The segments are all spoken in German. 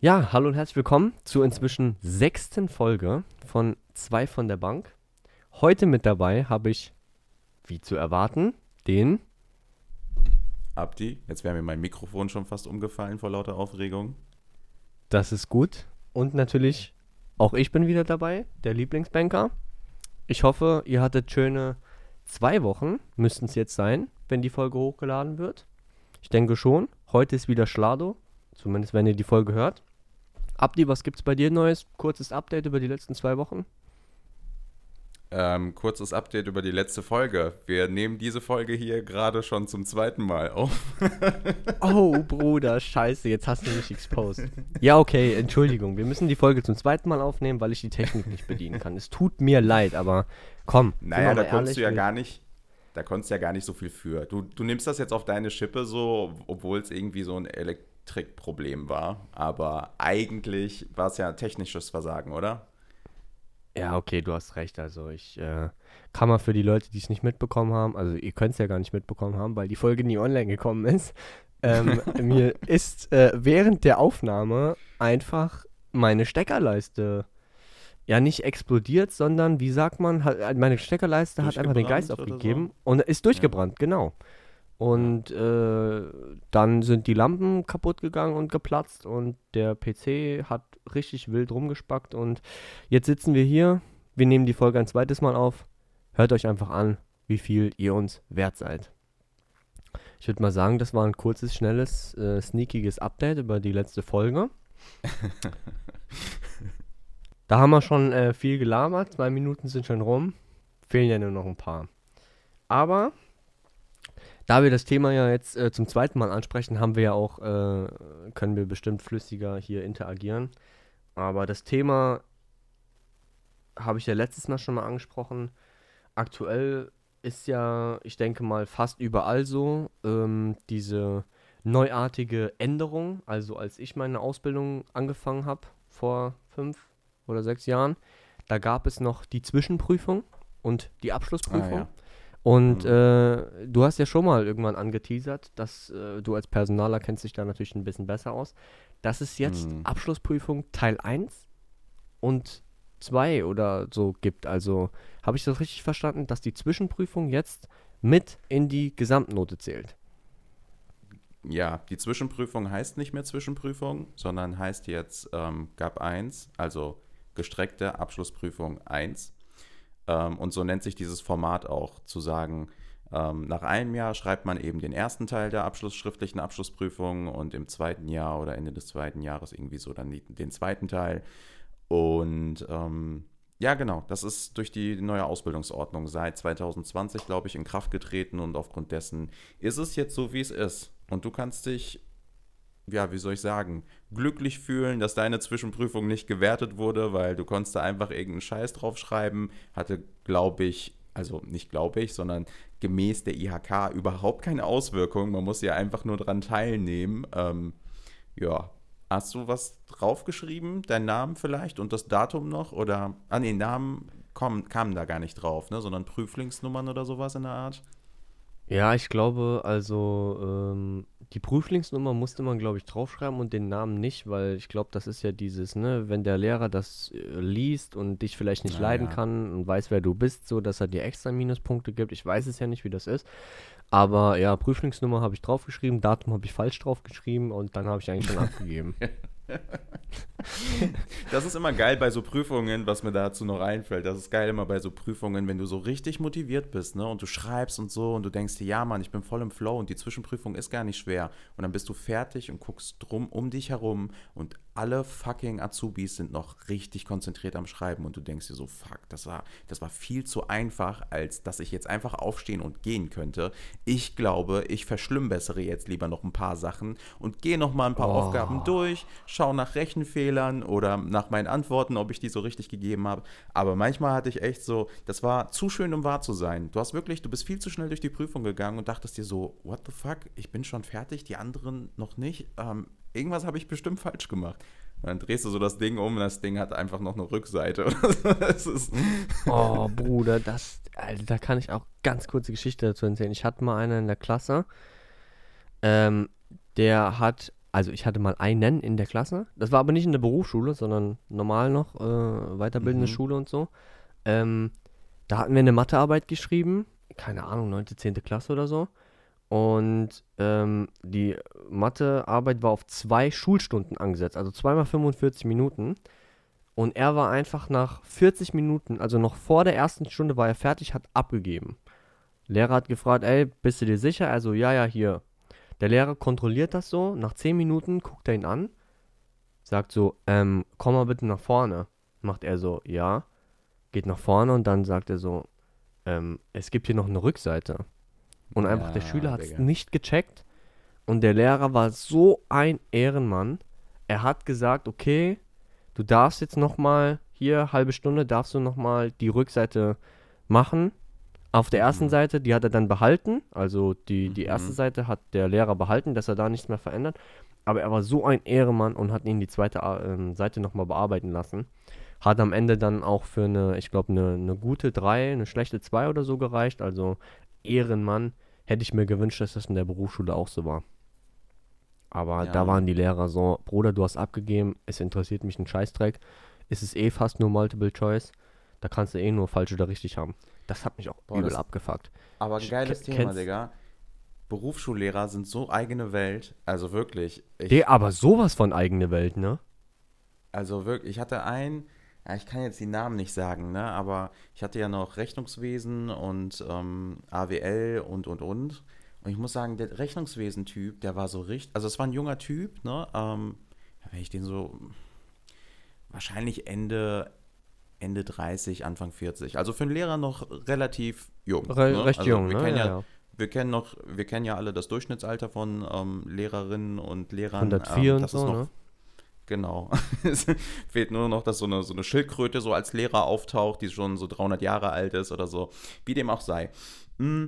Ja, hallo und herzlich willkommen zur inzwischen sechsten Folge von Zwei von der Bank. Heute mit dabei habe ich, wie zu erwarten, den. Abdi, jetzt wäre mir mein Mikrofon schon fast umgefallen vor lauter Aufregung. Das ist gut. Und natürlich auch ich bin wieder dabei, der Lieblingsbanker. Ich hoffe, ihr hattet schöne zwei Wochen, müssten es jetzt sein, wenn die Folge hochgeladen wird. Ich denke schon. Heute ist wieder Schlado, zumindest wenn ihr die Folge hört. Abdi, was gibt's bei dir Neues? Kurzes Update über die letzten zwei Wochen. Ähm, kurzes Update über die letzte Folge. Wir nehmen diese Folge hier gerade schon zum zweiten Mal auf. oh, Bruder, scheiße, jetzt hast du mich exposed. Ja, okay, Entschuldigung. Wir müssen die Folge zum zweiten Mal aufnehmen, weil ich die Technik nicht bedienen kann. Es tut mir leid, aber komm. Naja, da konntest du ja gar nicht, da konntest du ja gar nicht so viel für. Du, du nimmst das jetzt auf deine Schippe so, obwohl es irgendwie so ein Elektrikproblem war. Aber eigentlich war es ja technisches Versagen, oder? Ja, okay, du hast recht. Also ich äh, kann mal für die Leute, die es nicht mitbekommen haben, also ihr könnt es ja gar nicht mitbekommen haben, weil die Folge nie online gekommen ist. Ähm, mir ist äh, während der Aufnahme einfach meine Steckerleiste ja nicht explodiert, sondern wie sagt man, hat, äh, meine Steckerleiste hat einfach den Geist aufgegeben so? und ist durchgebrannt, ja. genau. Und äh, dann sind die Lampen kaputt gegangen und geplatzt und der PC hat richtig wild rumgespackt. Und jetzt sitzen wir hier. Wir nehmen die Folge ein zweites Mal auf. Hört euch einfach an, wie viel ihr uns wert seid. Ich würde mal sagen, das war ein kurzes, schnelles, äh, sneakiges Update über die letzte Folge. da haben wir schon äh, viel gelabert. Zwei Minuten sind schon rum. Fehlen ja nur noch ein paar. Aber da wir das Thema ja jetzt äh, zum zweiten Mal ansprechen, haben wir ja auch, äh, können wir bestimmt flüssiger hier interagieren. Aber das Thema habe ich ja letztes Mal schon mal angesprochen. Aktuell ist ja, ich denke mal, fast überall so ähm, diese neuartige Änderung. Also als ich meine Ausbildung angefangen habe, vor fünf oder sechs Jahren, da gab es noch die Zwischenprüfung und die Abschlussprüfung. Ah, ja. Und mhm. äh, du hast ja schon mal irgendwann angeteasert, dass äh, du als Personaler kennst dich da natürlich ein bisschen besser aus, dass es jetzt mhm. Abschlussprüfung Teil 1 und 2 oder so gibt. Also habe ich das richtig verstanden, dass die Zwischenprüfung jetzt mit in die Gesamtnote zählt? Ja, die Zwischenprüfung heißt nicht mehr Zwischenprüfung, sondern heißt jetzt ähm, GAP 1, also gestreckte Abschlussprüfung 1. Ähm, und so nennt sich dieses Format auch, zu sagen, ähm, nach einem Jahr schreibt man eben den ersten Teil der Abschluss, schriftlichen Abschlussprüfung und im zweiten Jahr oder Ende des zweiten Jahres irgendwie so dann den zweiten Teil. Und ähm, ja, genau, das ist durch die neue Ausbildungsordnung seit 2020, glaube ich, in Kraft getreten und aufgrund dessen ist es jetzt so, wie es ist. Und du kannst dich ja, wie soll ich sagen, glücklich fühlen, dass deine Zwischenprüfung nicht gewertet wurde, weil du konntest da einfach irgendeinen Scheiß draufschreiben. Hatte, glaube ich, also nicht glaube ich, sondern gemäß der IHK überhaupt keine Auswirkungen. Man muss ja einfach nur dran teilnehmen. Ähm, ja, hast du was draufgeschrieben? Dein Namen vielleicht und das Datum noch? Oder, ah nee, Namen kommen, kamen da gar nicht drauf, ne? sondern Prüflingsnummern oder sowas in der Art? Ja, ich glaube, also ähm, die Prüflingsnummer musste man, glaube ich, draufschreiben und den Namen nicht, weil ich glaube, das ist ja dieses, ne, wenn der Lehrer das äh, liest und dich vielleicht nicht Na, leiden ja. kann und weiß, wer du bist, so dass er dir extra Minuspunkte gibt. Ich weiß es ja nicht, wie das ist. Aber ja, Prüflingsnummer habe ich draufgeschrieben, Datum habe ich falsch draufgeschrieben und dann habe ich eigentlich schon abgegeben. das ist immer geil bei so Prüfungen, was mir dazu noch einfällt. Das ist geil immer bei so Prüfungen, wenn du so richtig motiviert bist, ne? Und du schreibst und so und du denkst dir, ja, Mann, ich bin voll im Flow und die Zwischenprüfung ist gar nicht schwer. Und dann bist du fertig und guckst drum um dich herum und alle fucking Azubis sind noch richtig konzentriert am Schreiben und du denkst dir so, fuck, das war, das war viel zu einfach, als dass ich jetzt einfach aufstehen und gehen könnte. Ich glaube, ich verschlimmbessere jetzt lieber noch ein paar Sachen und gehe noch mal ein paar oh. Aufgaben durch, schaue nach Rechenfehlern oder nach meinen Antworten, ob ich die so richtig gegeben habe. Aber manchmal hatte ich echt so, das war zu schön, um wahr zu sein. Du hast wirklich, du bist viel zu schnell durch die Prüfung gegangen und dachtest dir so, what the fuck, ich bin schon fertig, die anderen noch nicht. Ähm, irgendwas habe ich bestimmt falsch gemacht. Und dann drehst du so das Ding um und das Ding hat einfach noch eine Rückseite. oh, Bruder, das, Alter, da kann ich auch ganz kurze Geschichte dazu erzählen. Ich hatte mal einen in der Klasse, ähm, der hat also ich hatte mal einen in der Klasse. Das war aber nicht in der Berufsschule, sondern normal noch, äh, weiterbildende Mhm. Schule und so. Ähm, da hatten wir eine Mathearbeit geschrieben, keine Ahnung, 9., 10. Klasse oder so. Und ähm, die Mathearbeit war auf zwei Schulstunden angesetzt, also zweimal 45 Minuten. Und er war einfach nach 40 Minuten, also noch vor der ersten Stunde war er fertig, hat abgegeben. Lehrer hat gefragt, ey, bist du dir sicher? Also, ja, ja, hier. Der Lehrer kontrolliert das so, nach 10 Minuten guckt er ihn an, sagt so, ähm, komm mal bitte nach vorne. Macht er so, ja. Geht nach vorne und dann sagt er so, ähm, es gibt hier noch eine Rückseite. Und einfach der Ja, Schüler hat es nicht gecheckt. Und der Lehrer war so ein Ehrenmann. Er hat gesagt, okay, du darfst jetzt noch mal hier halbe Stunde darfst du noch mal die Rückseite machen. Auf der ersten Mhm. Seite, die hat er dann behalten. Also die, die erste Mhm. Seite hat der Lehrer behalten, dass er da nichts mehr verändert. Aber er war so ein Ehrenmann und hat ihn die zweite äh, ähm, Seite noch mal bearbeiten lassen. Hat am Ende dann auch für eine, ich glaube, eine, eine gute 3, eine schlechte 2 oder so gereicht. Also Ehrenmann. Hätte ich mir gewünscht, dass das in der Berufsschule auch so war. Aber Ja. da waren die Lehrer so, Bruder, du hast abgegeben, es interessiert mich ein Scheißdreck. Es ist eh fast nur Multiple Choice. Da kannst du eh nur falsch oder richtig haben. Das hat mich auch Boah, übel abgefuckt. Aber ein geiles ke- Thema, kennst- Digga. Berufsschullehrer sind so eigene Welt. Also wirklich. Ich, Nee, aber sowas von eigene Welt, ne? Also wirklich, ich hatte einen, ja, ich kann jetzt die Namen nicht sagen, ne, aber ich hatte ja noch Rechnungswesen und ähm, AWL und und und. Und ich muss sagen, der Rechnungswesen-Typ, der war so richtig, also es war ein junger Typ, ne, ähm, wenn ich den so, wahrscheinlich Ende, Ende 30, Anfang 40. Also für einen Lehrer noch relativ jung. Re ne? recht also jung, wir ne? Kennen ja, ja. Wir kennen noch, wir kennen ja alle das Durchschnittsalter von ähm, Lehrerinnen und Lehrern. 104 ähm, und so, noch ne? Genau. es fehlt nur noch, dass so eine, so eine Schildkröte so als Lehrer auftaucht, die schon so 300 Jahre alt ist oder so. Wie dem auch sei. Mm,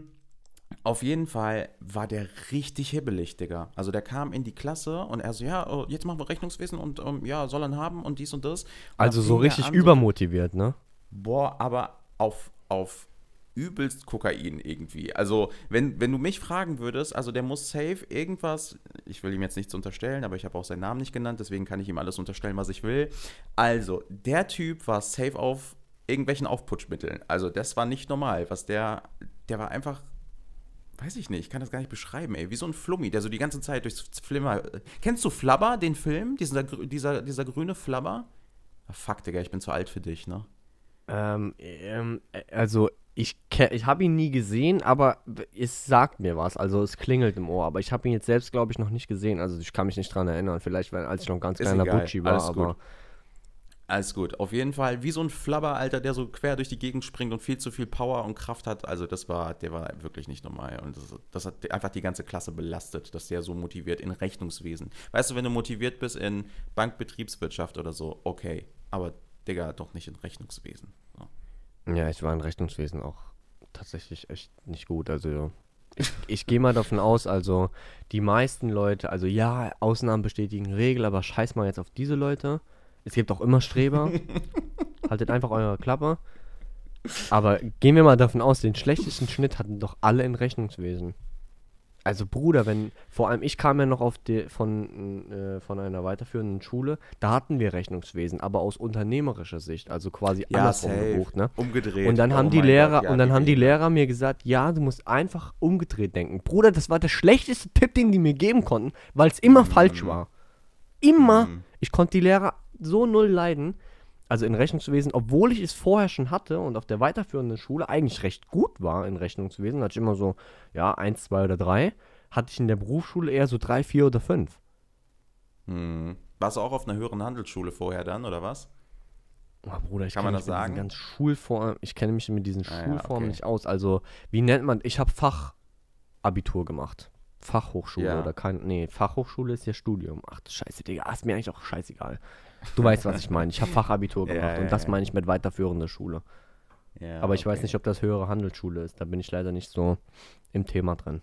Auf jeden Fall war der richtig hibbelig, Digga. Also der kam in die Klasse und er so, ja, oh, jetzt machen wir Rechnungswesen und ähm, ja, soll er haben und dies und das. Und Also so richtig an, übermotiviert, ne? Boah, aber auf, auf übelst Kokain irgendwie. Also, wenn, wenn du mich fragen würdest, also der muss safe irgendwas, ich will ihm jetzt nichts unterstellen, aber ich habe auch seinen Namen nicht genannt, deswegen kann ich ihm alles unterstellen, was ich will. Also, der Typ war safe auf irgendwelchen Aufputschmitteln. Also, das war nicht normal, was der, der war einfach, weiß ich nicht, ich kann das gar nicht beschreiben, ey, wie so ein Flummi, der so die ganze Zeit durchs Flimmer, kennst du Flabber, den Film, dieser, dieser, dieser grüne Flabber? Ah, fuck, Digga, ich bin zu alt für dich, ne? Ähm, ähm, äh, also ich, ich habe ihn nie gesehen, aber es sagt mir was. Also es klingelt im Ohr. Aber ich habe ihn jetzt selbst, glaube ich, noch nicht gesehen. Also ich kann mich nicht dran erinnern. Vielleicht, weil, als ich noch ein ganz Ist kleiner egal, Butschi war. alles Aber gut. Alles gut. Auf jeden Fall wie so ein Flabber, Alter, der so quer durch die Gegend springt und viel zu viel Power und Kraft hat. Also das war, der war wirklich nicht normal. Und das, das hat einfach die ganze Klasse belastet, dass der so motiviert in Rechnungswesen. Weißt du, wenn du motiviert bist in Bankbetriebswirtschaft oder so, okay. Aber, Digga, doch nicht in Rechnungswesen. Ja, ich war in Rechnungswesen auch tatsächlich echt nicht gut. Also ich, ich gehe mal davon aus, also die meisten Leute, also ja, Ausnahmen bestätigen Regel, aber scheiß mal jetzt auf diese Leute. Es gibt auch immer Streber. Haltet einfach eure Klappe. Aber gehen wir mal davon aus, den schlechtesten Schnitt hatten doch alle in Rechnungswesen. Also Bruder, wenn, vor allem ich kam ja noch auf die, von, äh, von einer weiterführenden Schule, da hatten wir Rechnungswesen, aber aus unternehmerischer Sicht, also quasi andersrum gebucht, ne? Umgedreht. Und dann Oh haben die Lehrer, Gott, ja, und dann haben die. Lehrer mir gesagt, ja, du musst einfach umgedreht denken. Bruder, das war der schlechteste Tipp, den die mir geben konnten, weil es immer falsch war. Immer. Mhm. Ich konnte die Lehrer so null leiden. Also in Rechnungswesen, obwohl ich es vorher schon hatte und auf der weiterführenden Schule eigentlich recht gut war in Rechnungswesen, hatte ich immer so, ja, eins, zwei oder drei, hatte ich in der Berufsschule eher so drei, vier oder fünf. Hm. Warst du auch auf einer höheren Handelsschule vorher dann, oder was? Oh, Bruder, ich Kann man das sagen? ganz Schulformen, ich kenne mich mit diesen Ah ja, Schulformen okay. nicht aus. Also, wie nennt man, ich habe Fachabitur gemacht. Fachhochschule Ja. oder kein, nee, Fachhochschule ist ja Studium. Ach, du scheiße, Digga, ist mir eigentlich auch scheißegal. Du weißt, was ich meine. Ich habe Fachabitur Ja, gemacht ja, und das ja. meine ich mit weiterführender Schule. Ja, Aber ich weiß okay. nicht, ob das höhere Handelsschule ist. Da bin ich leider nicht so im Thema drin.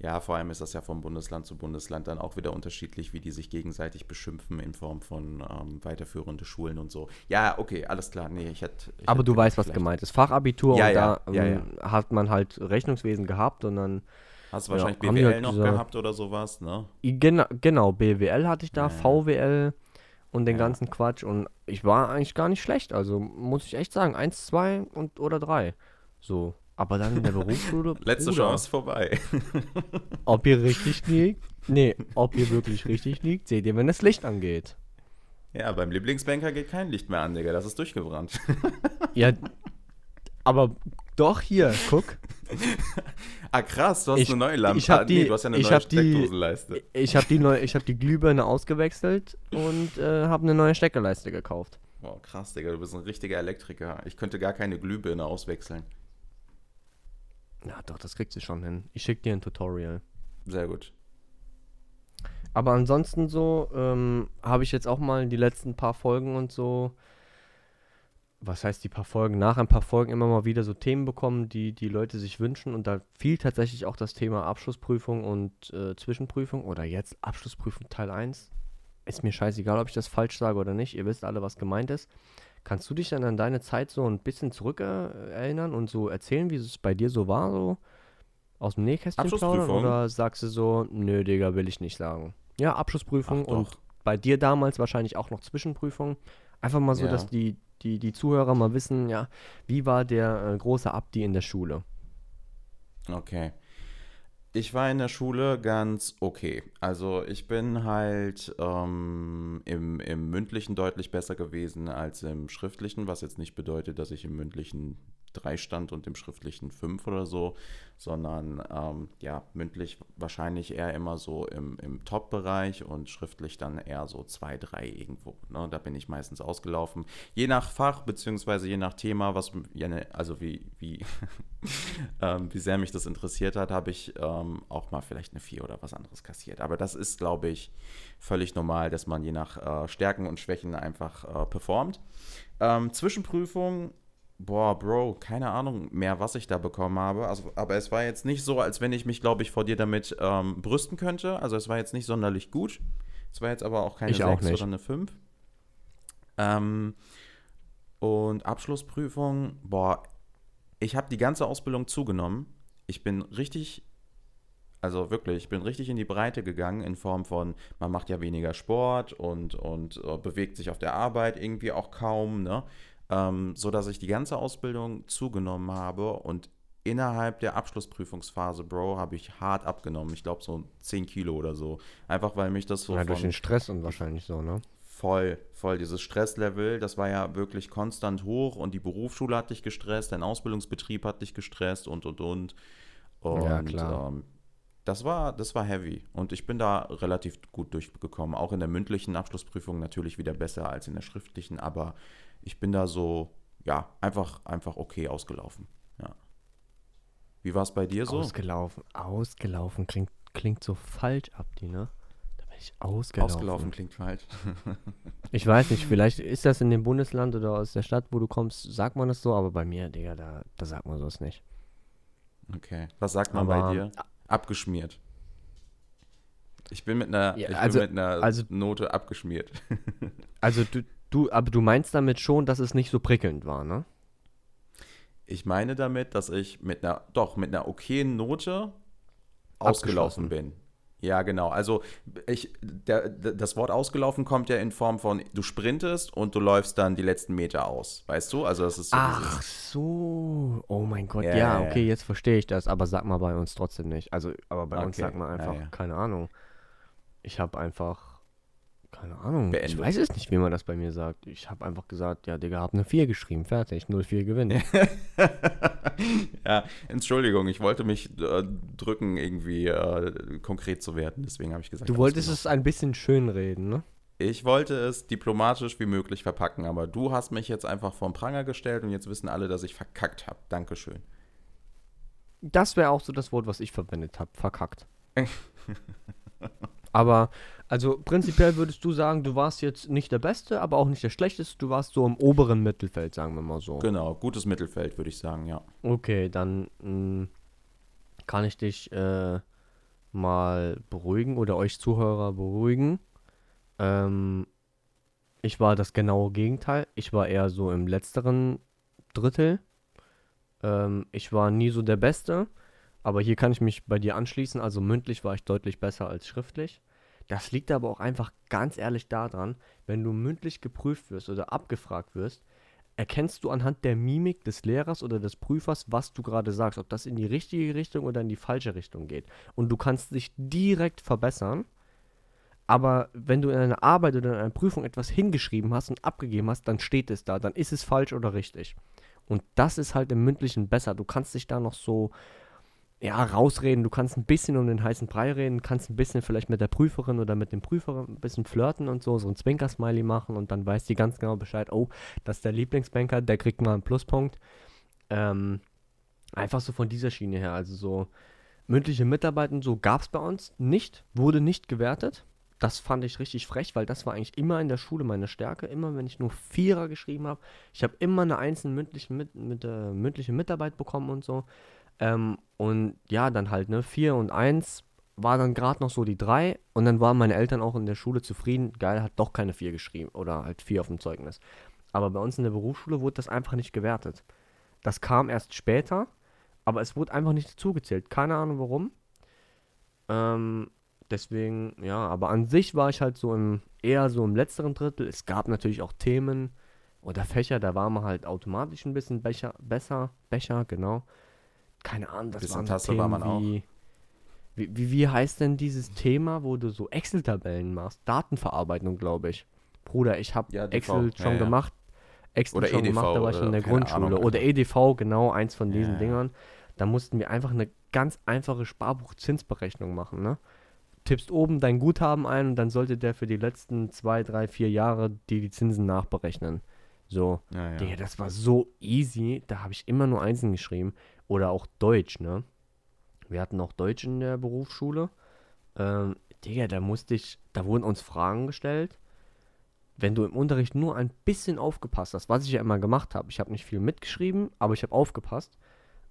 Ja, vor allem ist das ja von Bundesland zu Bundesland dann auch wieder unterschiedlich, wie die sich gegenseitig beschimpfen in Form von ähm, weiterführende Schulen und so. Ja, okay, alles klar. Nee, ich hätte. Aber hätte du weißt, was gemeint ist. Fachabitur Ja, und ja, da ja, ähm, hat man halt Rechnungswesen gehabt und dann Hast du wahrscheinlich BWL halt noch gesagt. gehabt oder sowas, ne? Genau, genau, BWL hatte ich da, Ja. VWL und den Ja. ganzen Quatsch und ich war eigentlich gar nicht schlecht, also muss ich echt sagen, eins, zwei und oder drei. So. Aber dann in der Berufsschule. Letzte Bruder, Chance vorbei. Ob ihr richtig liegt? Nee, ob ihr wirklich richtig liegt, seht ihr, wenn das Licht angeht. Ja, beim Lieblingsbanker geht kein Licht mehr an, Digga. Das ist durchgebrannt. Ja, aber doch hier, guck. ah, krass, du hast Ich- eine neue Lampe. ich hab Ah, nee, die- du hast ja eine ich neue hab die- Steckdosenleiste. Ich habe die, neu, ich hab die Glühbirne ausgewechselt und äh, habe eine neue Steckerleiste gekauft. Wow, krass, Digga, du bist ein richtiger Elektriker. Ich könnte gar keine Glühbirne auswechseln. Ja, doch, das kriegst du schon hin. Ich schicke dir ein Tutorial. Sehr gut. Aber ansonsten so ähm, habe ich jetzt auch mal die letzten paar Folgen und so, was heißt die paar Folgen, nach ein paar Folgen immer mal wieder so Themen bekommen, die die Leute sich wünschen. Und da fiel tatsächlich auch das Thema Abschlussprüfung und äh, Zwischenprüfung oder jetzt Abschlussprüfung Teil 1. Ist mir scheißegal, ob ich das falsch sage oder nicht. Ihr wisst alle, was gemeint ist. Kannst du dich dann an deine Zeit so ein bisschen zurück äh, erinnern und so erzählen, wie es bei dir so war, so aus dem Nähkästchen plaudern? Oder sagst du so, nö, Digga, will ich nicht sagen? Ja, Abschlussprüfung Ach, und bei dir damals wahrscheinlich auch noch Zwischenprüfung. Einfach mal so, Ja. dass die, die, die Zuhörer mal wissen, ja, wie war der äh, große Abdi in der Schule? Okay. Ich war in der Schule ganz okay. Also ich bin halt ähm, im, im mündlichen deutlich besser gewesen als im schriftlichen, was jetzt nicht bedeutet, dass ich im mündlichen drei stand und im schriftlichen fünf oder so, sondern ähm, ja, mündlich wahrscheinlich eher immer so im, im Top-Bereich und schriftlich dann eher so zwei, drei irgendwo. Ne? Da bin ich meistens ausgelaufen. Je nach Fach, beziehungsweise je nach Thema, was, ne, also wie, wie, ähm, wie sehr mich das interessiert hat, habe ich ähm, auch mal vielleicht eine 4 oder was anderes kassiert. Aber das ist, glaube ich, völlig normal, dass man je nach äh, Stärken und Schwächen einfach äh, performt. Ähm, Zwischenprüfung, boah, Bro, keine Ahnung mehr, was ich da bekommen habe. Also, aber es war jetzt nicht so, als wenn ich mich, glaube ich, vor dir damit ähm, brüsten könnte. Also es war jetzt nicht sonderlich gut. Es war jetzt aber auch keine Ich auch 6 nicht. oder eine 5. Ähm, und Abschlussprüfung, boah, ich habe die ganze Ausbildung zugenommen. Ich bin richtig, also wirklich, ich bin richtig in die Breite gegangen in Form von, man macht ja weniger Sport und, und äh, bewegt sich auf der Arbeit irgendwie auch kaum, ne? Ähm, so dass ich die ganze Ausbildung zugenommen habe und innerhalb der Abschlussprüfungsphase, Bro, habe ich hart abgenommen. Ich glaube so 10 Kilo oder so. Einfach weil mich das so ja, durch den Stress und wahrscheinlich so, ne? Voll, voll. Dieses Stresslevel, das war ja wirklich konstant hoch und die Berufsschule hat dich gestresst, dein Ausbildungsbetrieb hat dich gestresst und und und. Und Ja, klar. Ähm, das war, das war heavy und ich bin da relativ gut durchgekommen. Auch in der mündlichen Abschlussprüfung natürlich wieder besser als in der schriftlichen, aber ich bin da so, ja, einfach, einfach okay ausgelaufen. Ja. Wie war es bei dir so? Ausgelaufen. Ausgelaufen klingt, klingt so falsch, Abdi, ne? Da bin ich ausgelaufen. Ausgelaufen klingt falsch. Ich weiß nicht, vielleicht ist das in dem Bundesland oder aus der Stadt, wo du kommst, sagt man das so, aber bei mir, Digga, da, da sagt man sowas nicht. Okay. Was sagt man Aber- bei dir? Abgeschmiert. Ich bin mit einer, Ja, also- bin mit einer also- Note abgeschmiert. Also du, du, aber du meinst damit schon, dass es nicht so prickelnd war, ne? Ich meine damit, dass ich mit einer, doch, mit einer okayen Note ausgelaufen bin. Ja, genau. Also ich, der, das Wort ausgelaufen kommt ja in Form von, du sprintest und du läufst dann die letzten Meter aus. Weißt du? Also das ist so Ach so. Oh mein Gott, Ja, ja, ja, okay, ja. jetzt verstehe ich das, aber sag mal bei uns trotzdem nicht. Also, aber bei uns Okay, sagt man ja, einfach, ja. keine Ahnung. Ich habe einfach, keine Ahnung, ich Beendet. weiß es nicht, wie man das bei mir sagt. Ich habe einfach gesagt, ja, Digga, hab eine 4 geschrieben, fertig, 0-4 gewinnen. ja, Entschuldigung, ich wollte mich äh, drücken, irgendwie äh, konkret zu werden. Deswegen habe ich gesagt, Du wolltest es ein bisschen schönreden, ne? Ich wollte es diplomatisch wie möglich verpacken, aber du hast mich jetzt einfach vom Pranger gestellt und jetzt wissen alle, dass ich verkackt habe. Dankeschön. Das wäre auch so das Wort, was ich verwendet habe, verkackt. aber, also prinzipiell würdest du sagen, du warst jetzt nicht der Beste, aber auch nicht der Schlechteste, du warst so im oberen Mittelfeld, sagen wir mal so. Genau, gutes Mittelfeld, würde ich sagen, ja. Okay, dann mh, kann ich dich äh, mal beruhigen oder euch Zuhörer beruhigen. Ähm, ich war das genaue Gegenteil. Ich war eher so im letzteren Drittel. Ähm, ich war nie so der Beste, Aber hier kann ich mich bei dir anschließen. Also mündlich war ich deutlich besser als schriftlich. Das liegt aber auch einfach ganz ehrlich daran, wenn du mündlich geprüft wirst oder abgefragt wirst, erkennst du anhand der Mimik des Lehrers oder des Prüfers, was du gerade sagst, ob das in die richtige Richtung oder in die falsche Richtung geht. Und du kannst dich direkt verbessern. Aber wenn du in einer Arbeit oder in einer Prüfung etwas hingeschrieben hast und abgegeben hast, dann steht es da, dann ist es falsch oder richtig. Und das ist halt im mündlichen besser. Du kannst dich da noch so ja, rausreden. Du kannst ein bisschen um den heißen Brei reden, kannst ein bisschen vielleicht mit der Prüferin oder mit dem Prüfer ein bisschen flirten und so, so ein Zwinker-Smiley machen und dann weiß die ganz genau Bescheid, oh, das ist der Lieblingsbanker, der kriegt mal einen Pluspunkt. Ähm, einfach so von dieser Schiene her. Also so mündliche Mitarbeiten, so gab es bei uns nicht, wurde nicht gewertet. Das fand ich richtig frech, weil das war eigentlich immer in der Schule meine Stärke. Immer wenn ich nur Vierer geschrieben habe, ich habe immer eine einzelne mündliche, mit, mit, äh, mündliche Mitarbeit bekommen und so. Ähm, und ja, dann halt, ne, 4 und 1 war dann gerade noch so die 3 und dann waren meine Eltern auch in der Schule zufrieden. Geil, hat doch keine 4 geschrieben oder halt 4 auf dem Zeugnis. Aber bei uns in der Berufsschule wurde das einfach nicht gewertet. Das kam erst später, aber es wurde einfach nicht dazugezählt. Keine Ahnung warum. Ähm, deswegen, ja, aber an sich war ich halt so im, eher so im letzteren Drittel. Es gab natürlich auch Themen oder Fächer, da war man halt automatisch ein bisschen Becher, besser, Becher, genau keine Ahnung, das waren Tasse Themen war man auch. Wie, wie, wie heißt denn dieses Thema, wo du so Excel-Tabellen machst? Datenverarbeitung, glaube ich. Bruder, ich habe ja, Excel schon ja, gemacht. Excel oder schon EDV, gemacht, da war ich in der Grundschule. Ahnung, oder EDV, genau, eins von diesen ja. Dingern. Da mussten wir einfach eine ganz einfache Sparbuchzinsberechnung machen, ne? Tippst oben dein Guthaben ein und dann sollte der für die letzten zwei, drei, vier Jahre dir die Zinsen nachberechnen. So, ja, ja. Digga, das war so easy. Da habe ich immer nur Einsen geschrieben. Oder auch Deutsch, ne? Wir hatten auch Deutsch in der Berufsschule. Ähm, Digga, da musste ich, da wurden uns Fragen gestellt. Wenn du im Unterricht nur ein bisschen aufgepasst hast, was ich ja immer gemacht habe, ich habe nicht viel mitgeschrieben, aber ich habe aufgepasst.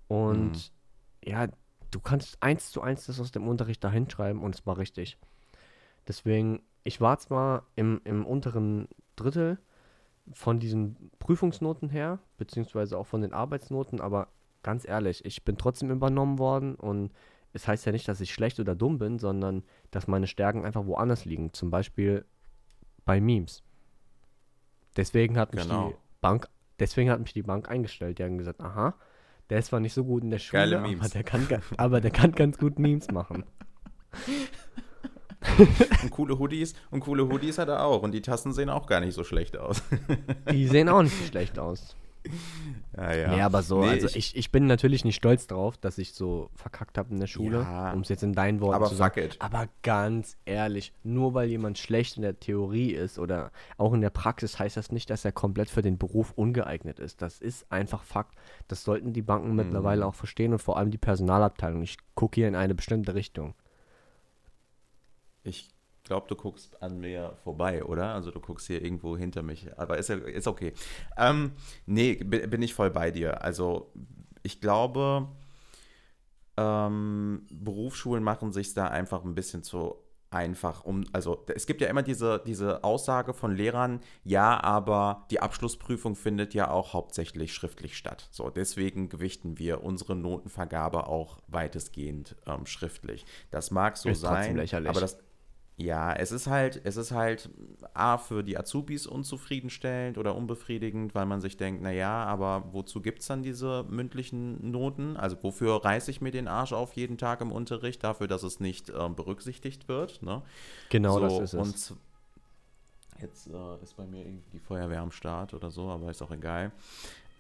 Und mhm. ja, du kannst eins zu eins das aus dem Unterricht da hinschreiben und es war richtig. Deswegen, ich war zwar im, im unteren Drittel von diesen Prüfungsnoten her, beziehungsweise auch von den Arbeitsnoten, aber ganz ehrlich, ich bin trotzdem übernommen worden und es heißt ja nicht, dass ich schlecht oder dumm bin, sondern dass meine Stärken einfach woanders liegen. Zum Beispiel bei Memes. Deswegen hat mich genau. die Bank, deswegen hat mich die Bank eingestellt. Die haben gesagt, aha, der ist zwar nicht so gut in der Schule. Aber, der kann, aber der kann ganz gut Memes machen. und coole Hoodies und coole Hoodies hat er auch und die Tassen sehen auch gar nicht so schlecht aus. die sehen auch nicht so schlecht aus. Ja, ja. Nee, aber so, nee, also ich, ich, ich, bin natürlich nicht stolz drauf, dass ich so verkackt habe in der Schule, ja, um es jetzt in deinen Worten zu sagen. It. Aber ganz ehrlich, nur weil jemand schlecht in der Theorie ist oder auch in der Praxis, heißt das nicht, dass er komplett für den Beruf ungeeignet ist. Das ist einfach Fakt. Das sollten die Banken mhm. mittlerweile auch verstehen und vor allem die Personalabteilung. Ich gucke hier in eine bestimmte Richtung. Ich glaube, du guckst an mir vorbei, oder? Also du guckst hier irgendwo hinter mich. Aber ist, ist okay. Ähm, nee, bin ich voll bei dir. Also ich glaube, ähm, Berufsschulen machen sich da einfach ein bisschen zu einfach um, also es gibt ja immer diese, diese Aussage von Lehrern, ja, aber die Abschlussprüfung findet ja auch hauptsächlich schriftlich statt. So, deswegen gewichten wir unsere Notenvergabe auch weitestgehend ähm, schriftlich. Das mag so ist sein, aber das, ja, es ist halt, es ist halt A für die Azubis unzufriedenstellend oder unbefriedigend, weil man sich denkt, naja, aber wozu gibt es dann diese mündlichen Noten? Also wofür reiße ich mir den Arsch auf jeden Tag im Unterricht? Dafür, dass es nicht äh, berücksichtigt wird. Ne? Genau, so, das ist es. Und jetzt äh, ist bei mir irgendwie die Feuerwehr am Start oder so, aber ist auch egal.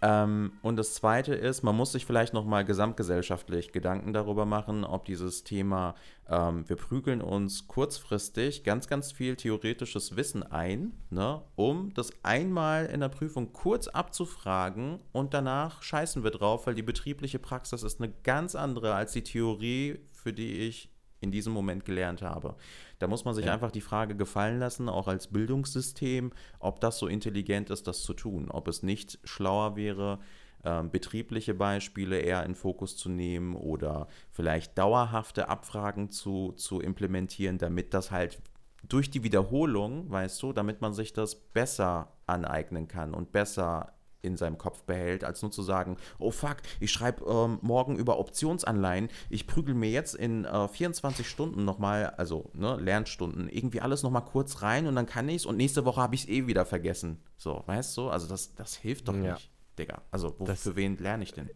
Ähm, und das Zweite ist, man muss sich vielleicht nochmal gesamtgesellschaftlich Gedanken darüber machen, ob dieses Thema, ähm, wir prügeln uns kurzfristig ganz, ganz viel theoretisches Wissen ein, ne, um das einmal in der Prüfung kurz abzufragen und danach scheißen wir drauf, weil die betriebliche Praxis ist eine ganz andere als die Theorie, für die ich in diesem Moment gelernt habe. Da muss man sich ja. einfach die Frage gefallen lassen, auch als Bildungssystem, ob das so intelligent ist, das zu tun. Ob es nicht schlauer wäre, ähm, betriebliche Beispiele eher in Fokus zu nehmen oder vielleicht dauerhafte Abfragen zu, zu implementieren, damit das halt durch die Wiederholung, weißt du, damit man sich das besser aneignen kann und besser in seinem Kopf behält, als nur zu sagen, oh fuck, ich schreibe ähm, morgen über Optionsanleihen, ich prügel mir jetzt in äh, 24 Stunden nochmal, also ne, Lernstunden, irgendwie alles nochmal kurz rein und dann kann ich es und nächste Woche habe ich es eh wieder vergessen. So, weißt du? Also das, das hilft doch Ja. nicht, Digga. Also wo, Das- für wen lerne ich denn?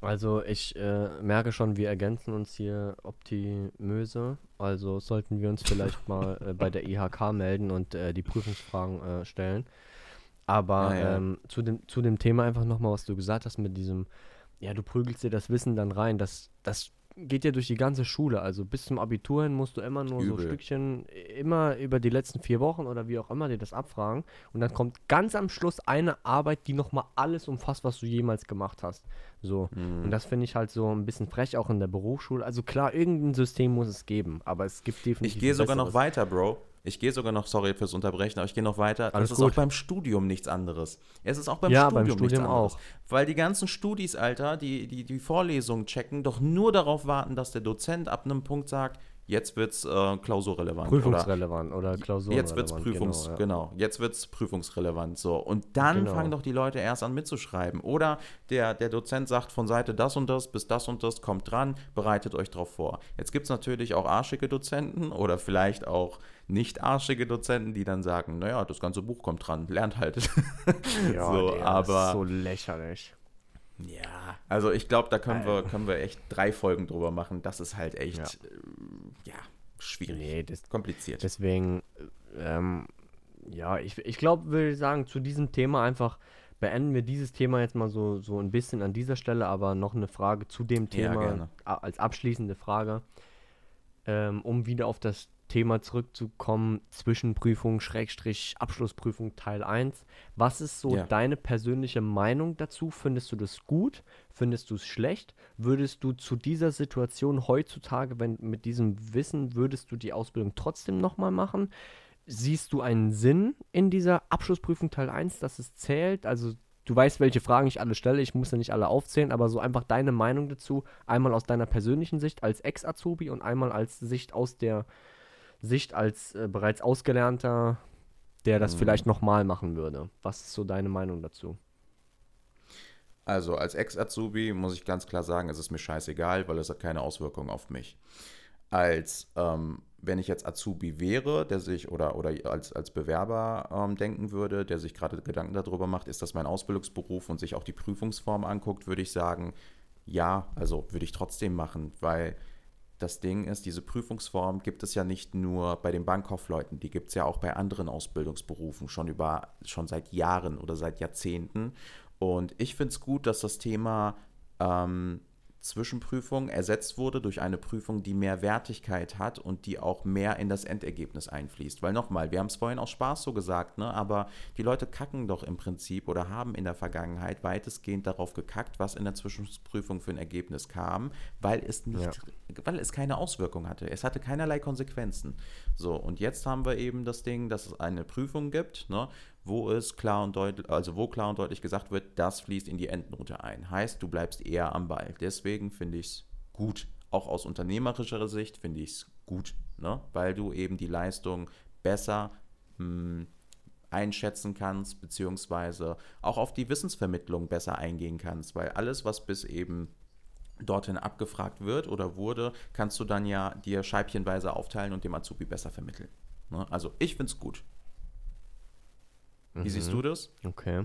Also ich äh, merke schon, wir ergänzen uns hier optimöse. Also sollten wir uns vielleicht mal äh, bei der IHK melden und äh, die Prüfungsfragen äh, stellen. Aber Ja, ja. Ähm, zu, dem, zu dem Thema einfach nochmal, was du gesagt hast mit diesem, ja, du prügelst dir das Wissen dann rein. Das, das geht ja durch die ganze Schule. Also bis zum Abitur hin musst du immer nur so Übel. Stückchen, immer über die letzten vier Wochen oder wie auch immer dir das abfragen. Und dann kommt ganz am Schluss eine Arbeit, die nochmal alles umfasst, was du jemals gemacht hast. So. Mhm. Und das finde ich halt so ein bisschen frech, auch in der Berufsschule. Also klar, irgendein System muss es geben, aber es gibt definitiv. Ich gehe sogar noch weiter, Bro. Ich gehe sogar noch, sorry fürs Unterbrechen, aber ich gehe noch weiter. Alles es ist gut. auch beim Studium nichts anderes. Es ist auch beim Ja, Studium beim Studium nichts anderes. auch. Weil die ganzen Studis, Alter, die, die die Vorlesungen checken, doch nur darauf warten, dass der Dozent ab einem Punkt sagt, jetzt wird's äh, klausurrelevant. Oder Prüfungsrelevant oder Klausuren. Jetzt wird's Prüfungs, genau, ja. genau, jetzt wird's prüfungsrelevant so. Und dann Genau. fangen doch die Leute erst an mitzuschreiben. Oder der, der Dozent sagt von Seite das und das bis das und das, kommt dran, bereitet euch drauf vor. Jetzt gibt's natürlich auch arschige Dozenten oder vielleicht auch nicht arschige Dozenten, die dann sagen, naja, das ganze Buch kommt dran, lernt halt. Ja, so, Digga, aber das ist so lächerlich. ja, also ich glaube, da können wir, können wir echt drei Folgen drüber machen. Das ist halt echt, Ja. ja, ja schwierig, Nee, das, kompliziert. deswegen, äh, ähm, ja, ich, ich glaube, will sagen, zu diesem Thema einfach beenden wir dieses Thema jetzt mal so, so ein bisschen an dieser Stelle, aber noch eine Frage zu dem Ja, Thema gerne. a- als abschließende Frage, ähm, um wieder auf das Thema zurückzukommen, Zwischenprüfung, Schrägstrich, Abschlussprüfung Teil 1. Was ist so Ja. deine persönliche Meinung dazu? Findest du das gut? Findest du es schlecht? Würdest du zu dieser Situation heutzutage, wenn mit diesem Wissen, würdest du die Ausbildung trotzdem nochmal machen? Siehst du einen Sinn in dieser Abschlussprüfung Teil 1, dass es zählt? Also du weißt, welche Fragen ich alle stelle, ich muss ja nicht alle aufzählen, aber so einfach deine Meinung dazu, einmal aus deiner persönlichen Sicht als Ex-Azubi und einmal als Sicht aus der Sicht als äh, bereits Ausgelernter, der das Mhm. vielleicht nochmal machen würde. Was ist so deine Meinung dazu? Also als Ex-Azubi muss ich ganz klar sagen, es ist mir scheißegal, weil es hat keine Auswirkungen auf mich. Als ähm, wenn ich jetzt Azubi wäre, der sich oder, oder als, als Bewerber ähm, denken würde, der sich gerade Gedanken darüber macht, ist das mein Ausbildungsberuf und sich auch die Prüfungsform anguckt, würde ich sagen, ja, also würde ich trotzdem machen, weil das Ding ist, diese Prüfungsform gibt es ja nicht nur bei den Bankkaufleuten, die gibt es ja auch bei anderen Ausbildungsberufen schon über schon seit Jahren oder seit Jahrzehnten. Und ich finde es gut, dass das Thema ähm, Zwischenprüfung ersetzt wurde durch eine Prüfung, die mehr Wertigkeit hat und die auch mehr in das Endergebnis einfließt. Weil nochmal, wir haben es vorhin aus Spaß so gesagt, ne? aber die Leute kacken doch im Prinzip oder haben in der Vergangenheit weitestgehend darauf gekackt, was in der Zwischenprüfung für ein Ergebnis kam, weil es nicht, weil es keine Auswirkung hatte. Es hatte keinerlei Konsequenzen. So, und jetzt haben wir eben das Ding, dass es eine Prüfung gibt, ne? wo es klar und deutlich, also wo klar und deutlich gesagt wird, das fließt in die Endnote ein. Heißt, du bleibst eher am Ball. Deswegen finde ich es gut. Auch aus unternehmerischer Sicht finde ich es gut, ne? weil du eben die Leistung besser mh, einschätzen kannst, beziehungsweise auch auf die Wissensvermittlung besser eingehen kannst, weil alles, was bis eben dorthin abgefragt wird oder wurde, kannst du dann ja dir scheibchenweise aufteilen und dem Azubi besser vermitteln. Ne? Also ich finde es gut. Wie siehst du das? Okay.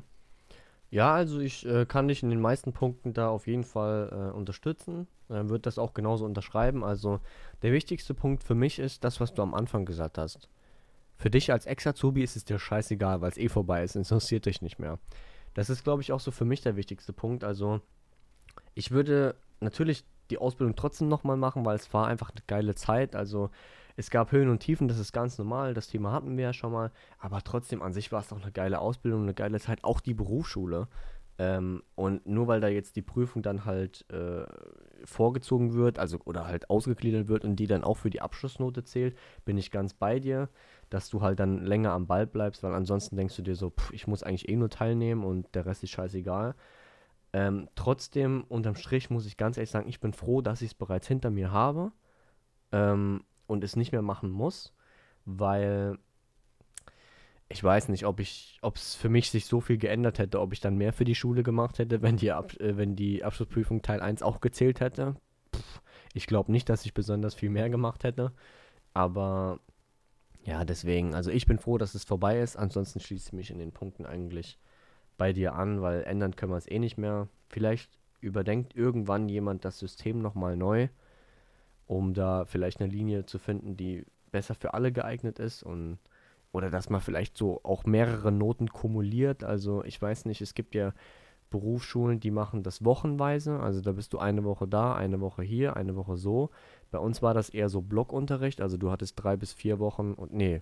Ja, also ich äh, kann dich in den meisten Punkten da auf jeden Fall äh, unterstützen. Äh, Würde das auch genauso unterschreiben. Also der wichtigste Punkt für mich ist das, was du am Anfang gesagt hast. Für dich als Ex-Azubi ist es dir scheißegal, weil es eh vorbei ist, interessiert dich nicht mehr. Das ist, glaube ich, auch so für mich der wichtigste Punkt. Also ich würde natürlich die Ausbildung trotzdem nochmal machen, weil es war einfach eine geile Zeit. Also es gab Höhen und Tiefen, das ist ganz normal. Das Thema hatten wir ja schon mal. Aber trotzdem an sich war es doch eine geile Ausbildung, eine geile Zeit. Auch die Berufsschule. Ähm, und nur weil da jetzt die Prüfung dann halt äh, vorgezogen wird, also oder halt ausgegliedert wird und die dann auch für die Abschlussnote zählt, bin ich ganz bei dir, dass du halt dann länger am Ball bleibst, weil ansonsten denkst du dir so, pff, ich muss eigentlich eh nur teilnehmen und der Rest ist scheißegal. Ähm, trotzdem, unterm Strich muss ich ganz ehrlich sagen, ich bin froh, dass ich es bereits hinter mir habe ähm, und es nicht mehr machen muss, weil ich weiß nicht, ob ich, ob es für mich sich so viel geändert hätte, ob ich dann mehr für die Schule gemacht hätte, wenn die, Ab äh, wenn die Abschlussprüfung Teil 1 auch gezählt hätte. Pff, ich glaube nicht, dass ich besonders viel mehr gemacht hätte. Aber ja, deswegen, also ich bin froh, dass es vorbei ist. Ansonsten schließe ich mich in den Punkten eigentlich bei dir an, weil ändern können wir es eh nicht mehr. Vielleicht überdenkt irgendwann jemand das System nochmal neu, um da vielleicht eine Linie zu finden, die besser für alle geeignet ist und oder dass man vielleicht so auch mehrere Noten kumuliert. Also ich weiß nicht, es gibt ja Berufsschulen, die machen das wochenweise. Also da bist du eine Woche da, eine Woche hier, eine Woche so. Bei uns war das eher so Blockunterricht. Also du hattest drei bis vier Wochen und nee,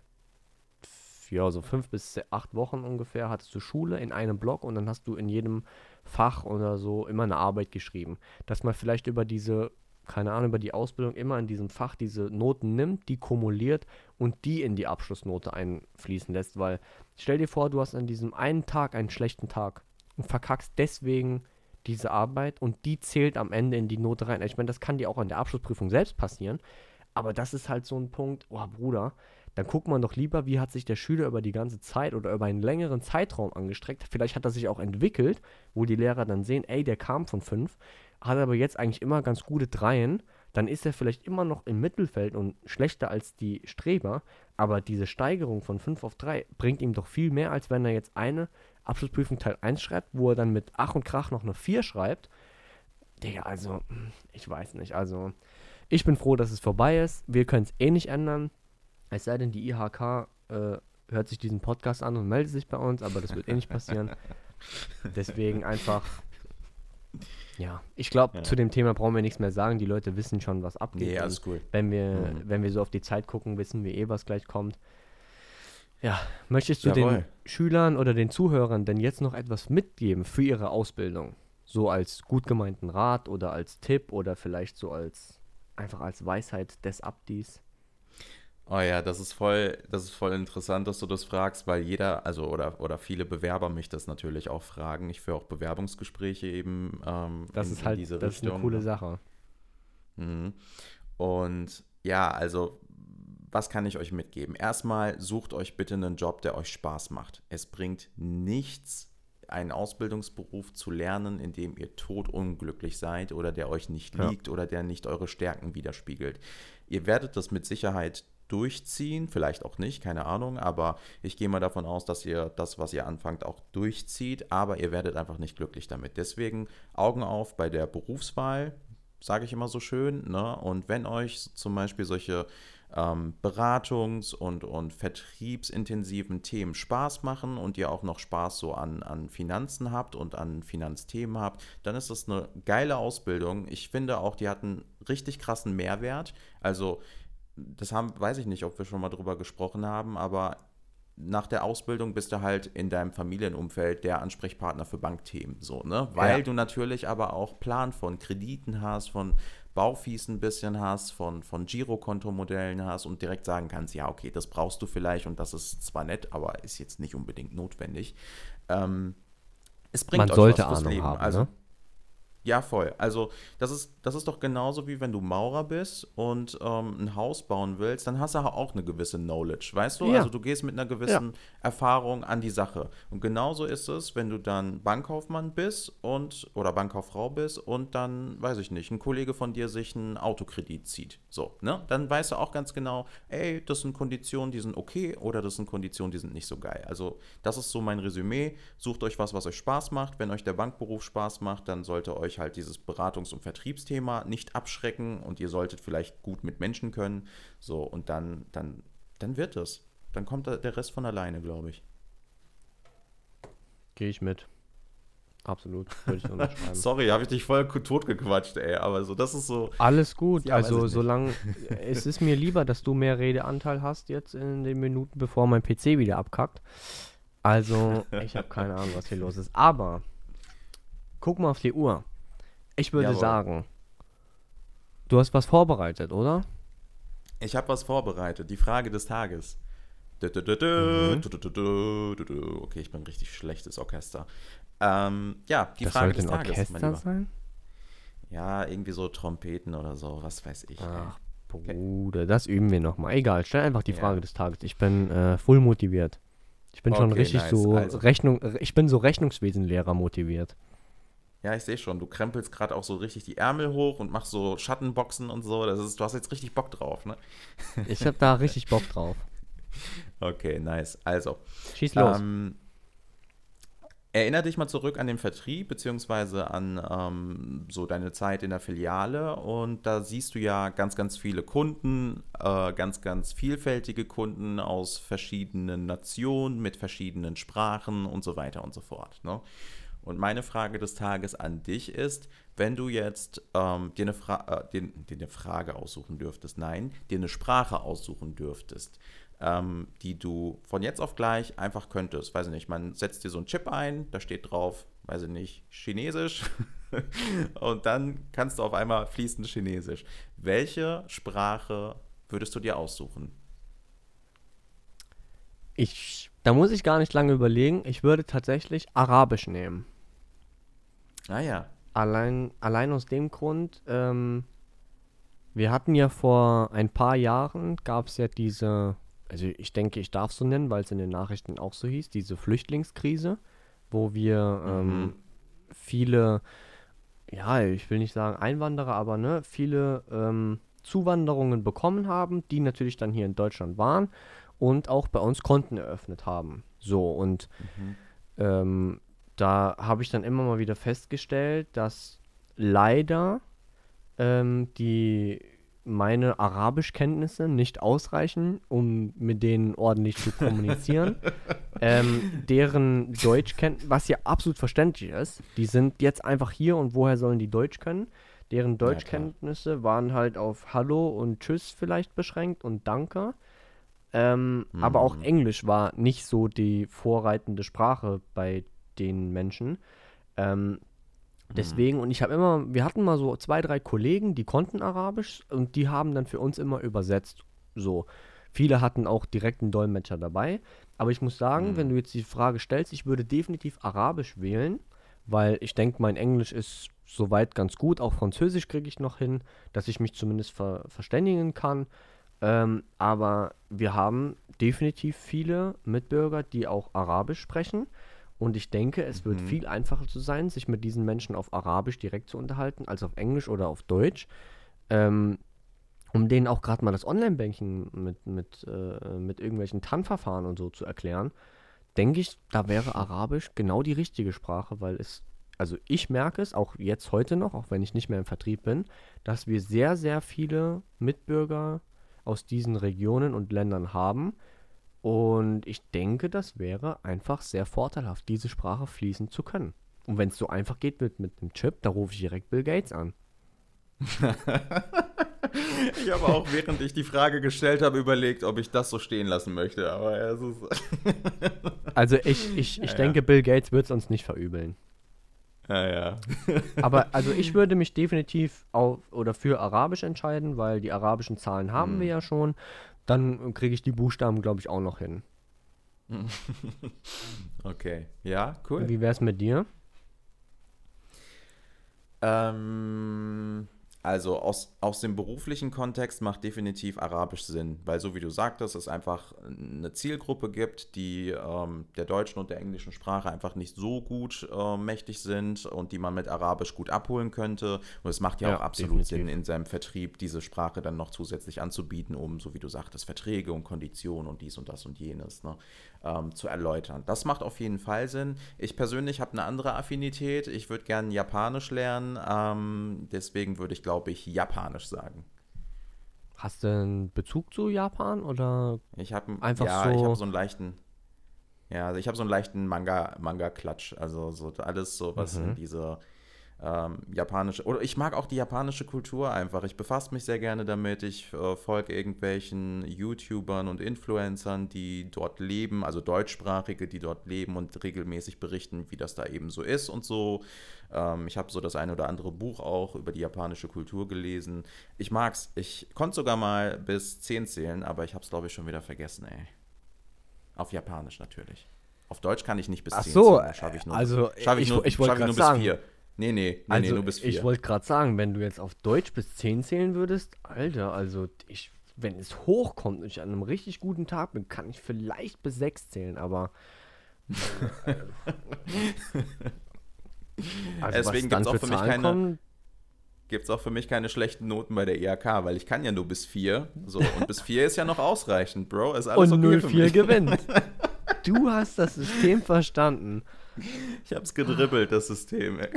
ja, so fünf bis acht Wochen ungefähr hattest du Schule in einem Block und dann hast du in jedem Fach oder so immer eine Arbeit geschrieben. Dass man vielleicht über diese keine Ahnung, über die Ausbildung immer in diesem Fach diese Noten nimmt, die kumuliert und die in die Abschlussnote einfließen lässt. Weil stell dir vor, du hast an diesem einen Tag einen schlechten Tag und verkackst deswegen diese Arbeit und die zählt am Ende in die Note rein. Ich meine, das kann dir auch an der Abschlussprüfung selbst passieren, aber das ist halt so ein Punkt, oh Bruder, dann guckt man doch lieber, wie hat sich der Schüler über die ganze Zeit oder über einen längeren Zeitraum angestreckt. Vielleicht hat er sich auch entwickelt, wo die Lehrer dann sehen, ey, der kam von fünf hat aber jetzt eigentlich immer ganz gute Dreien, dann ist er vielleicht immer noch im Mittelfeld und schlechter als die Streber, aber diese Steigerung von 5 auf 3 bringt ihm doch viel mehr, als wenn er jetzt eine Abschlussprüfung Teil 1 schreibt, wo er dann mit Ach und Krach noch eine 4 schreibt. Digga, also, ich weiß nicht, also, ich bin froh, dass es vorbei ist. Wir können es eh nicht ändern. Es sei denn, die IHK äh, hört sich diesen Podcast an und meldet sich bei uns, aber das wird eh nicht passieren. Deswegen einfach ja, ich glaube, ja. zu dem Thema brauchen wir nichts mehr sagen. Die Leute wissen schon, was abgeht. Ja, alles cool. Wenn wir, mhm. wenn wir so auf die Zeit gucken, wissen wir eh, was gleich kommt. Ja, möchtest du Jawohl. den Schülern oder den Zuhörern denn jetzt noch etwas mitgeben für ihre Ausbildung? So als gut gemeinten Rat oder als Tipp oder vielleicht so als einfach als Weisheit des Abdis? Oh ja, das ist voll, das ist voll interessant, dass du das fragst, weil jeder, also oder, oder viele Bewerber mich das natürlich auch fragen. Ich führe auch Bewerbungsgespräche eben. Ähm, das in, ist halt, das Richtung. ist eine coole Sache. Mhm. Und ja, also was kann ich euch mitgeben? Erstmal sucht euch bitte einen Job, der euch Spaß macht. Es bringt nichts, einen Ausbildungsberuf zu lernen, in dem ihr totunglücklich seid oder der euch nicht liegt ja. oder der nicht eure Stärken widerspiegelt. Ihr werdet das mit Sicherheit durchziehen, vielleicht auch nicht, keine Ahnung, aber ich gehe mal davon aus, dass ihr das, was ihr anfangt, auch durchzieht, aber ihr werdet einfach nicht glücklich damit. Deswegen Augen auf bei der Berufswahl, sage ich immer so schön, ne? und wenn euch zum Beispiel solche ähm, Beratungs- und, und vertriebsintensiven Themen Spaß machen und ihr auch noch Spaß so an, an Finanzen habt und an Finanzthemen habt, dann ist das eine geile Ausbildung. Ich finde auch, die hat einen richtig krassen Mehrwert. Also das haben, weiß ich nicht, ob wir schon mal drüber gesprochen haben, aber nach der Ausbildung bist du halt in deinem Familienumfeld der Ansprechpartner für Bankthemen, so, ne? Weil ja. du natürlich aber auch Plan von Krediten hast, von Baufees ein bisschen hast, von, von Girokontomodellen hast und direkt sagen kannst, ja, okay, das brauchst du vielleicht und das ist zwar nett, aber ist jetzt nicht unbedingt notwendig. Ähm, es bringt Man euch sollte was Ahnung Leben. Haben, also, ne? Ja, voll. Also das ist, das ist doch genauso wie wenn du Maurer bist und ähm, ein Haus bauen willst, dann hast du auch eine gewisse Knowledge, weißt du? Ja. Also du gehst mit einer gewissen ja. Erfahrung an die Sache. Und genauso ist es, wenn du dann Bankkaufmann bist und oder Bankkauffrau bist und dann, weiß ich nicht, ein Kollege von dir sich einen Autokredit zieht. So, ne? Dann weißt du auch ganz genau, ey, das sind Konditionen, die sind okay oder das sind Konditionen, die sind nicht so geil. Also das ist so mein Resümee. Sucht euch was, was euch Spaß macht. Wenn euch der Bankberuf Spaß macht, dann sollte euch halt dieses Beratungs- und Vertriebsthema nicht abschrecken und ihr solltet vielleicht gut mit Menschen können. So, und dann, dann, dann wird es. Dann kommt der Rest von alleine, glaube ich. Gehe ich mit. Absolut, würde ich unterschreiben. Sorry, habe ich dich voll totgequatscht, ey, aber so, das ist so. Alles gut, ja, also solange. es ist mir lieber, dass du mehr Redeanteil hast jetzt in den Minuten, bevor mein PC wieder abkackt. Also, ich habe keine Ahnung, was hier los ist. Aber, guck mal auf die Uhr. Ich würde Jawohl. sagen, du hast was vorbereitet, oder? Ich habe was vorbereitet. Die Frage des Tages. Mhm. Okay, ich bin ein richtig schlechtes Orchester. Ähm, ja, die das Frage des Tages. Orchester sein? Ja, irgendwie so Trompeten oder so, was weiß ich. Ach, Bruder, das üben wir nochmal. Egal, stell einfach die Frage ja. des Tages. Ich bin äh, voll motiviert. Ich bin schon Okay, richtig nice. so Also. Rechnung, ich bin so Rechnungswesenlehrer motiviert. Ja, ich sehe schon. Du krempelst gerade auch so richtig die Ärmel hoch und machst so Schattenboxen und so. Das ist, du hast jetzt richtig Bock drauf, ne? Ich habe da richtig Bock drauf. Okay, nice. Also, Schieß los. Ähm, erinnere dich mal zurück an den Vertrieb, beziehungsweise an ähm, so deine Zeit in der Filiale. Und da siehst du ja ganz, ganz viele Kunden, äh, ganz, ganz vielfältige Kunden aus verschiedenen Nationen, mit verschiedenen Sprachen und so weiter und so fort. Ne? Und meine Frage des Tages an dich ist, wenn du jetzt ähm, dir, eine Fra äh, dir, dir eine Frage aussuchen dürftest, nein, dir eine Sprache aussuchen dürftest, ähm, die du von jetzt auf gleich einfach könntest. Weiß ich nicht, man setzt dir so einen Chip ein, da steht drauf, weiß ich nicht, Chinesisch. und dann kannst du auf einmal fließend Chinesisch. Welche Sprache würdest du dir aussuchen? Ich, da muss ich gar nicht lange überlegen. Ich würde tatsächlich Arabisch nehmen. Ah ja. Allein, allein aus dem Grund, ähm, wir hatten ja vor ein paar Jahren, gab es ja diese, also ich denke, ich darf es so nennen, weil es in den Nachrichten auch so hieß, diese Flüchtlingskrise, wo wir ähm, Mhm. viele, ja, ich will nicht sagen Einwanderer, aber ne, viele ähm, Zuwanderungen bekommen haben, die natürlich dann hier in Deutschland waren und auch bei uns Konten eröffnet haben. So, und Mhm. ähm, da habe ich dann immer mal wieder festgestellt, dass leider ähm, die meine Arabischkenntnisse nicht ausreichen, um mit denen ordentlich zu kommunizieren. ähm, deren Deutschkenntnisse, was ja absolut verständlich ist, die sind jetzt einfach hier und woher sollen die Deutsch können? Deren. Deutschkenntnisse waren halt auf Hallo und Tschüss vielleicht beschränkt und Danke. Ähm, Aber auch Mhm. Englisch war nicht so die vorreitende Sprache bei den Menschen. Ähm, deswegen, und ich habe immer, wir hatten mal so zwei, drei Kollegen, die konnten Arabisch und die haben dann für uns immer übersetzt. So. Viele hatten auch direkt einen Dolmetscher dabei. Aber ich muss sagen, Mhm. wenn du jetzt die Frage stellst, ich würde definitiv Arabisch wählen, weil ich denke, mein Englisch ist soweit ganz gut. Auch Französisch kriege ich noch hin, dass ich mich zumindest ver verständigen kann. Ähm, aber wir haben definitiv viele Mitbürger, die auch Arabisch sprechen. Und ich denke, es wird Mhm. viel einfacher zu sein, sich mit diesen Menschen auf Arabisch direkt zu unterhalten, als auf Englisch oder auf Deutsch. Ähm, um denen auch gerade mal das Online-Banking mit, mit, äh, mit irgendwelchen TAN-Verfahren und so zu erklären, denke ich, da wäre Arabisch genau die richtige Sprache, weil es, also ich merke es auch jetzt heute noch, auch wenn ich nicht mehr im Vertrieb bin, dass wir sehr, sehr viele Mitbürger aus diesen Regionen und Ländern haben. Und ich denke, das wäre einfach sehr vorteilhaft, diese Sprache fließend zu können. Und wenn es so einfach geht mit, mit einem Chip, da rufe ich direkt Bill Gates an. Ich habe auch, während ich die Frage gestellt habe, überlegt, ob ich das so stehen lassen möchte. Aber es ist. Also ich, ich, ich Ja, denke, Bill Gates wird es uns nicht verübeln. Ja, ja. Aber also ich würde mich definitiv auf oder für Arabisch entscheiden, weil die arabischen Zahlen haben Hm. wir ja schon. Dann kriege ich die Buchstaben, glaube ich, auch noch hin. Okay. Ja, cool. Wie wäre es mit dir? Ähm, also aus, aus dem beruflichen Kontext macht definitiv Arabisch Sinn, weil so wie du sagtest, es einfach eine Zielgruppe gibt, die ähm, der deutschen und der englischen Sprache einfach nicht so gut äh, mächtig sind und die man mit Arabisch gut abholen könnte. Und es macht ja, Ja, auch absolut definitiv. Sinn, in seinem Vertrieb diese Sprache dann noch zusätzlich anzubieten, um, so wie du sagtest, Verträge und Konditionen und dies und das und jenes ne, ähm, zu erläutern. Das macht auf jeden Fall Sinn. Ich persönlich habe eine andere Affinität. Ich würde gerne Japanisch lernen. Ähm, deswegen würde ich, glaube ich, Japanisch sagen. Hast du einen Bezug zu Japan oder Ich habe Einfach ja, ich so- habe so einen leichten, ja, also ich habe so einen leichten Manga, Manga-Klatsch. Also so alles so, was Mhm. in diese ähm, japanische, oder ich mag auch die japanische Kultur einfach. Ich befasse mich sehr gerne damit. Ich äh, folge irgendwelchen YouTubern und Influencern, die dort leben, also deutschsprachige, die dort leben und regelmäßig berichten, wie das da eben so ist und so. Ähm, ich habe so das eine oder andere Buch auch über die japanische Kultur gelesen. Ich mag's. Ich konnte sogar mal bis 10 zählen, aber ich habe es, glaube ich, schon wieder vergessen, ey. Auf Japanisch natürlich. Auf Deutsch kann ich nicht bis Ach 10 so, zählen. schaffe ich nur, also, schaffe ich ich- nur, ich schaffe grad ich nur bis sagen. 4. Nee, nee, nee, also nee, nur bis 4. ich wollte gerade sagen, wenn du jetzt auf Deutsch bis 10 zählen würdest, Alter, also ich wenn es hochkommt und ich an einem richtig guten Tag bin, kann ich vielleicht bis sechs zählen, aber. Äh, also Deswegen gibt es auch für mich keine. Kommen, gibt es auch für mich keine schlechten Noten bei der IHK, e weil ich kann ja nur bis 4. So, und bis 4 ist ja noch ausreichend, Bro. Ist alles und okay 0-4 gewinnt. Du hast das System verstanden. Ich hab's gedribbelt, das System. Ey.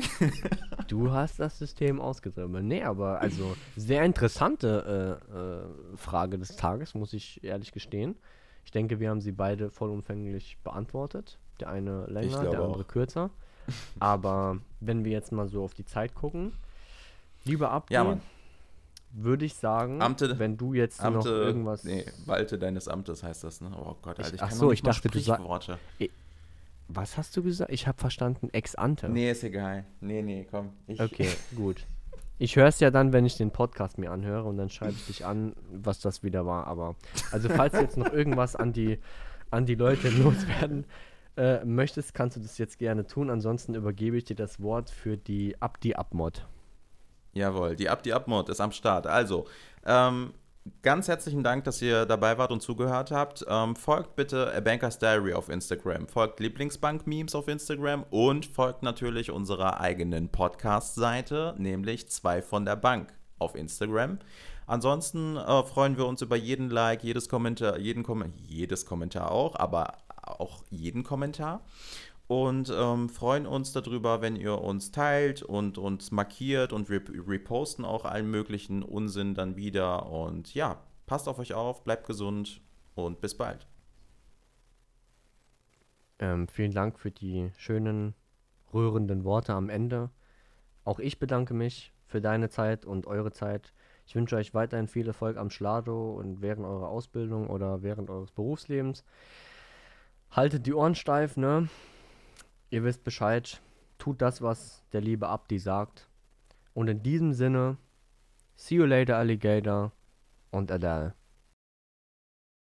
Du hast das System ausgedribbelt. Nee, aber also sehr interessante äh, äh, Frage des Tages, muss ich ehrlich gestehen. Ich denke, wir haben sie beide vollumfänglich beantwortet. Der eine länger, der andere auch. kürzer. Aber wenn wir jetzt mal so auf die Zeit gucken, Lieber Abdi, ja, würde ich sagen, Amte, wenn du jetzt Amte, noch irgendwas. Nee, Walte deines Amtes heißt das, ne? Oh Gott, Alter, ich, ich Ach so, ich dachte, du sagst. Was hast du gesagt? Ich habe verstanden, ex ante. Nee, ist egal. Nee, nee, komm. Ich okay, gut. Ich höre es ja dann, wenn ich den Podcast mir anhöre und dann schreibe ich dich an, was das wieder war. Aber, also falls du jetzt noch irgendwas an die, an die Leute loswerden äh, möchtest, kannst du das jetzt gerne tun. Ansonsten übergebe ich dir das Wort für die Abdi-Abmod. Jawohl, die Up-Mod ist am Start. Also, ähm, ganz herzlichen Dank, dass ihr dabei wart und zugehört habt. Ähm, folgt bitte A Banker's Diary auf Instagram, folgt Lieblingsbank-Memes auf Instagram und folgt natürlich unserer eigenen Podcast-Seite, nämlich zwei von der Bank auf Instagram. Ansonsten äh, freuen wir uns über jeden Like, jedes Kommentar, jeden Kom jedes Kommentar auch, aber auch jeden Kommentar und ähm, freuen uns darüber, wenn ihr uns teilt und uns markiert und wir reposten auch allen möglichen Unsinn dann wieder. Und ja, passt auf euch auf, bleibt gesund und bis bald. Ähm, vielen Dank für die schönen, rührenden Worte am Ende. Auch ich bedanke mich für deine Zeit und eure Zeit. Ich wünsche euch weiterhin viel Erfolg am Schlado und während eurer Ausbildung oder während eures Berufslebens. Haltet die Ohren steif, ne? Ihr wisst Bescheid. Tut das, was der liebe Abdi sagt. Und in diesem Sinne, see you later, Alligator und Adele.